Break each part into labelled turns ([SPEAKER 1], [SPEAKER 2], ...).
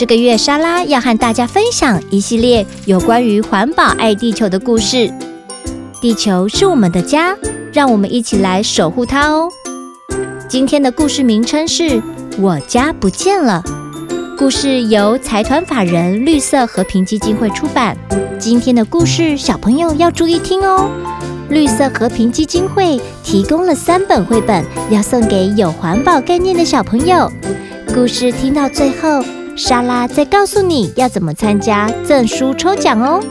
[SPEAKER 1] 这个月，莎拉要和大家分享一系列有关于环保、爱地球的故事。地球是我们的家，让我们一起来守护它哦。今天的故事名称是《我家不见了》，故事由财团法人绿色和平基金会出版。今天的故事，小朋友要注意听哦。绿色和平基金会提供了三本绘本，要送给有环保概念的小朋友。故事听到最后。莎拉再告诉你要怎么参加赠书抽奖哦。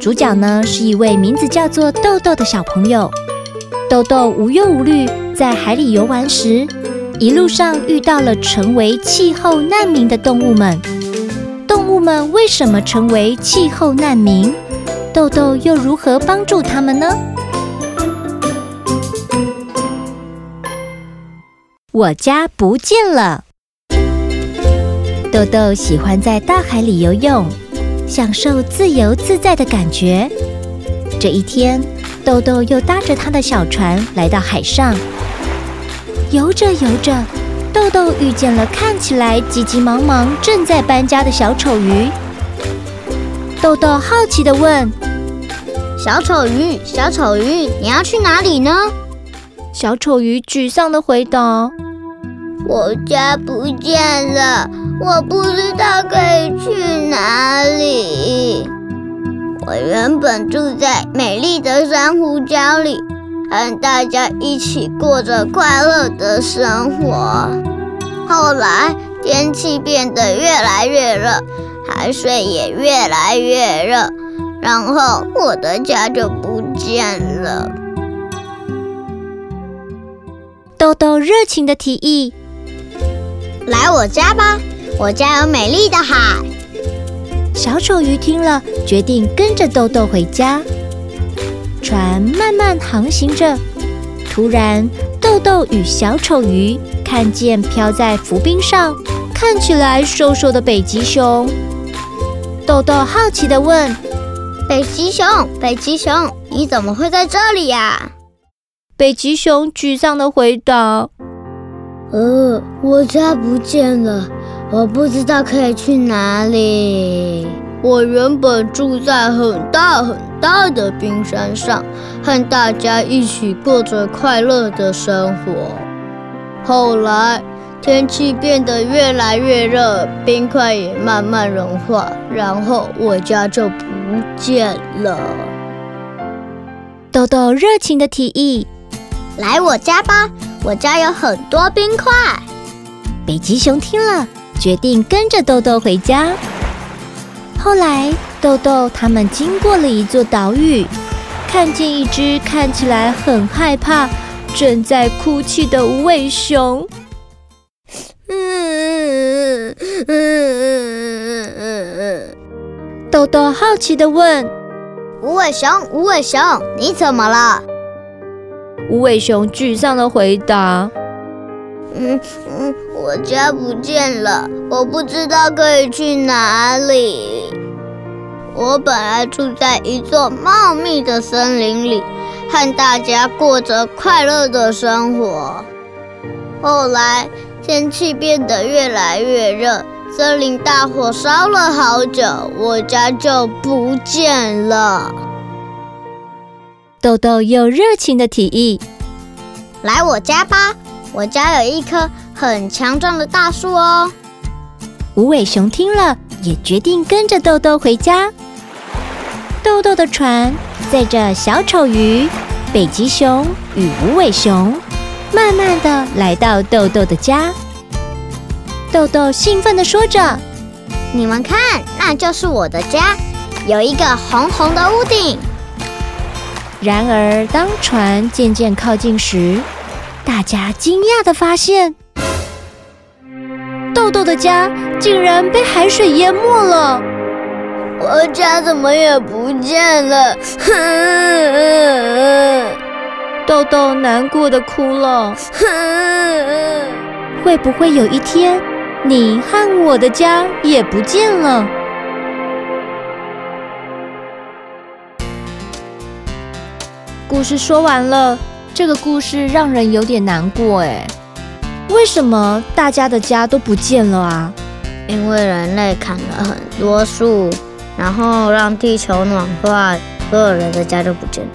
[SPEAKER 1] 主角呢是一位名字叫做豆豆的小朋友。豆豆无忧无虑在海里游玩时，一路上遇到了成为气候难民的动物们。动物们为什么成为气候难民？豆豆又如何帮助他们呢？我家不见了。豆豆喜欢在大海里游泳，享受自由自在的感觉。这一天，豆豆又搭着他的小船来到海上。游着游着，豆豆遇见了看起来急急忙忙正在搬家的小丑鱼。豆豆好奇地问：“
[SPEAKER 2] 小丑鱼，小丑鱼，你要去哪里呢？”
[SPEAKER 1] 小丑鱼沮丧地回答：“
[SPEAKER 2] 我家不见了。”我不知道可以去哪里。我原本住在美丽的珊瑚礁里，和大家一起过着快乐的生活。后来天气变得越来越热，海水也越来越热，然后我的家就不见了。
[SPEAKER 1] 豆豆热情的提议：“
[SPEAKER 2] 来我家吧。”我家有美丽的海。
[SPEAKER 1] 小丑鱼听了，决定跟着豆豆回家。船慢慢航行着，突然，豆豆与小丑鱼看见飘在浮冰上、看起来瘦瘦的北极熊。豆豆好奇地问：“
[SPEAKER 2] 北极熊，北极熊，你怎么会在这里呀？”
[SPEAKER 1] 北极熊沮丧地回答：“
[SPEAKER 2] 呃，我家不见了。”我不知道可以去哪里。我原本住在很大很大的冰山上，和大家一起过着快乐的生活。后来天气变得越来越热，冰块也慢慢融化，然后我家就不见了。
[SPEAKER 1] 豆豆热情的提议：“
[SPEAKER 2] 来我家吧，我家有很多冰块。”
[SPEAKER 1] 北极熊听了。决定跟着豆豆回家。后来，豆豆他们经过了一座岛屿，看见一只看起来很害怕、正在哭泣的无尾熊。嗯嗯嗯嗯嗯嗯。豆豆好奇的问：“
[SPEAKER 2] 无尾熊，无尾熊，你怎么了？”
[SPEAKER 1] 无尾熊沮丧的回答。
[SPEAKER 2] 嗯嗯，我家不见了，我不知道可以去哪里。我本来住在一座茂密的森林里，和大家过着快乐的生活。后来天气变得越来越热，森林大火烧了好久，我家就不见了。
[SPEAKER 1] 豆豆又热情的提议：“
[SPEAKER 2] 来我家吧。”我家有一棵很强壮的大树哦。
[SPEAKER 1] 无尾熊听了，也决定跟着豆豆回家。豆豆的船载着小丑鱼、北极熊与无尾熊，慢慢的来到豆豆的家。豆豆兴奋地说着：“
[SPEAKER 2] 你们看，那就是我的家，有一个红红的屋顶。”
[SPEAKER 1] 然而，当船渐渐靠近时，大家惊讶的发现，豆豆的家竟然被海水淹没了。
[SPEAKER 2] 我家怎么也不见了？
[SPEAKER 1] 豆豆难过的哭了。会不会有一天，你和我的家也不见了？故事说完了，这个故事让人有点难过哎。为什么大家的家都不见了啊？
[SPEAKER 2] 因为人类砍了很多树，然后让地球暖化，所有人的家都不见了。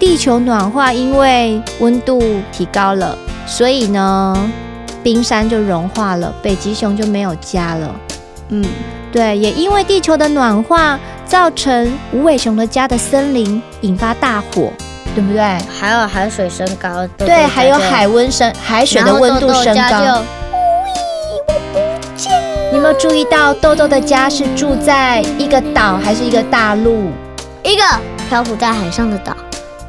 [SPEAKER 1] 地球暖化，因为温度提高了，所以呢，冰山就融化了，北极熊就没有家了。嗯，对，也因为地球的暖化，造成无尾熊的家的森林引发大火。对不对？
[SPEAKER 2] 还有海水升高，豆豆
[SPEAKER 1] 对，还有海温升，海水的温度升高。
[SPEAKER 2] 豆豆我不见。
[SPEAKER 1] 你有没有注意到豆豆的家是住在一个岛还是一个大陆？
[SPEAKER 2] 一个漂浮在海上的岛。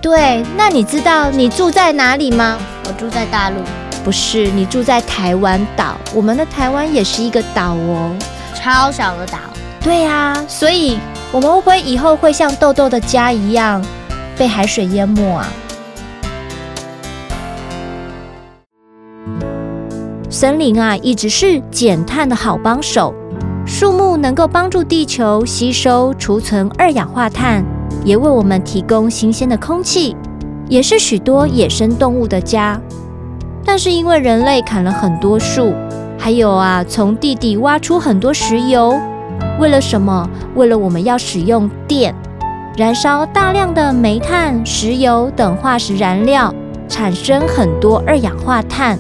[SPEAKER 1] 对，那你知道你住在哪里吗？
[SPEAKER 2] 我住在大陆。
[SPEAKER 1] 不是，你住在台湾岛。我们的台湾也是一个岛哦，
[SPEAKER 2] 超小的岛。
[SPEAKER 1] 对呀，所以我们会不会以后会像豆豆的家一样？被海水淹没啊！森林啊，一直是减碳的好帮手。树木能够帮助地球吸收、储存二氧化碳，也为我们提供新鲜的空气，也是许多野生动物的家。但是因为人类砍了很多树，还有啊，从地底挖出很多石油，为了什么？为了我们要使用电。燃烧大量的煤炭、石油等化石燃料，产生很多二氧化碳，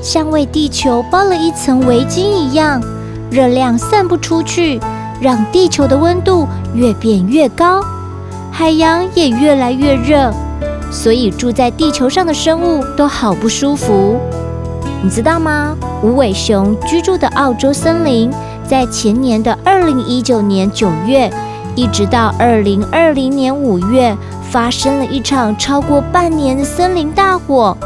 [SPEAKER 1] 像为地球包了一层围巾一样，热量散不出去，让地球的温度越变越高，海洋也越来越热，所以住在地球上的生物都好不舒服。你知道吗？无尾熊居住的澳洲森林，在前年的二零一九年九月。一直到二零二零年五月，发生了一场超过半年的森林大火，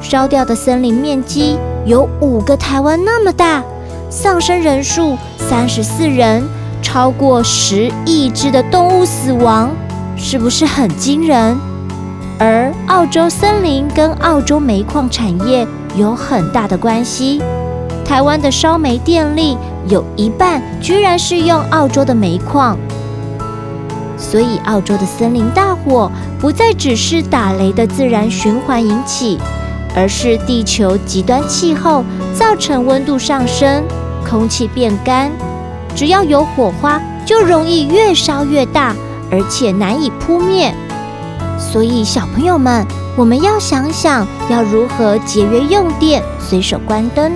[SPEAKER 1] 烧掉的森林面积有五个台湾那么大，丧生人数三十四人，超过十亿只的动物死亡，是不是很惊人？而澳洲森林跟澳洲煤矿产业有很大的关系，台湾的烧煤电力有一半居然是用澳洲的煤矿。所以，澳洲的森林大火不再只是打雷的自然循环引起，而是地球极端气候造成温度上升、空气变干。只要有火花，就容易越烧越大，而且难以扑灭。所以，小朋友们，我们要想想要如何节约用电，随手关灯，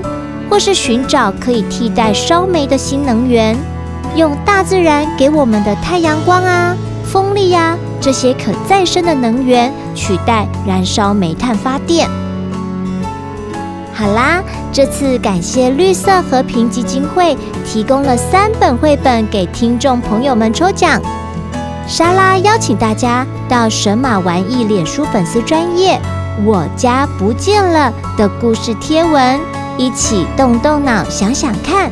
[SPEAKER 1] 或是寻找可以替代烧煤的新能源。用大自然给我们的太阳光啊、风力呀、啊、这些可再生的能源取代燃烧煤炭发电。好啦，这次感谢绿色和平基金会提供了三本绘本给听众朋友们抽奖。莎拉邀请大家到神马玩意脸书粉丝专页“我家不见了”的故事贴文，一起动动脑想想看。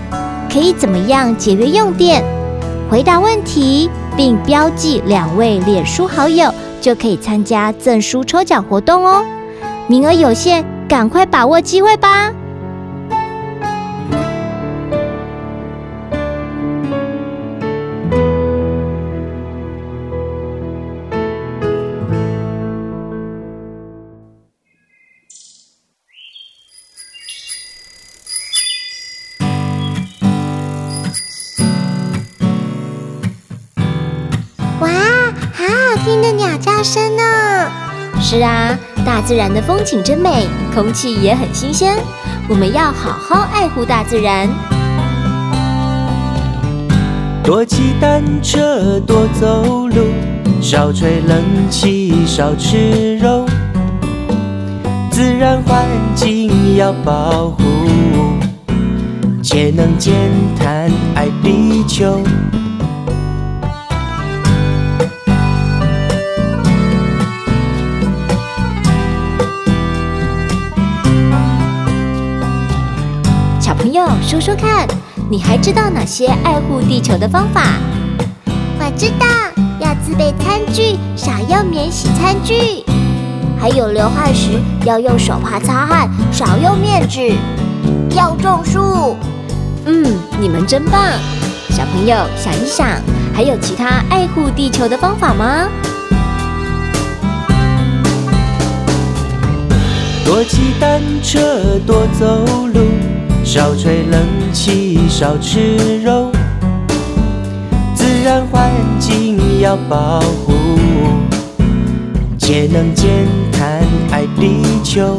[SPEAKER 1] 可以怎么样节约用电？回答问题并标记两位脸书好友，就可以参加赠书抽奖活动哦。名额有限，赶快把握机会吧！声呢？是啊，大自然的风景真美，空气也很新鲜。我们要好好爱护大自然。
[SPEAKER 3] 多骑单车，多走路，少吹冷气，少吃肉。自然环境要保护，节能减碳爱地球。
[SPEAKER 1] 说说看，你还知道哪些爱护地球的方法？
[SPEAKER 4] 我知道要自备餐具，少用免洗餐具。还有流汗时要用手帕擦汗，少用面纸。要种树。
[SPEAKER 1] 嗯，你们真棒！小朋友想一想，还有其他爱护地球的方法吗？
[SPEAKER 3] 多骑单车，多走路，少吹冷气，少吃肉。自然环境要保护，节能减碳爱地球。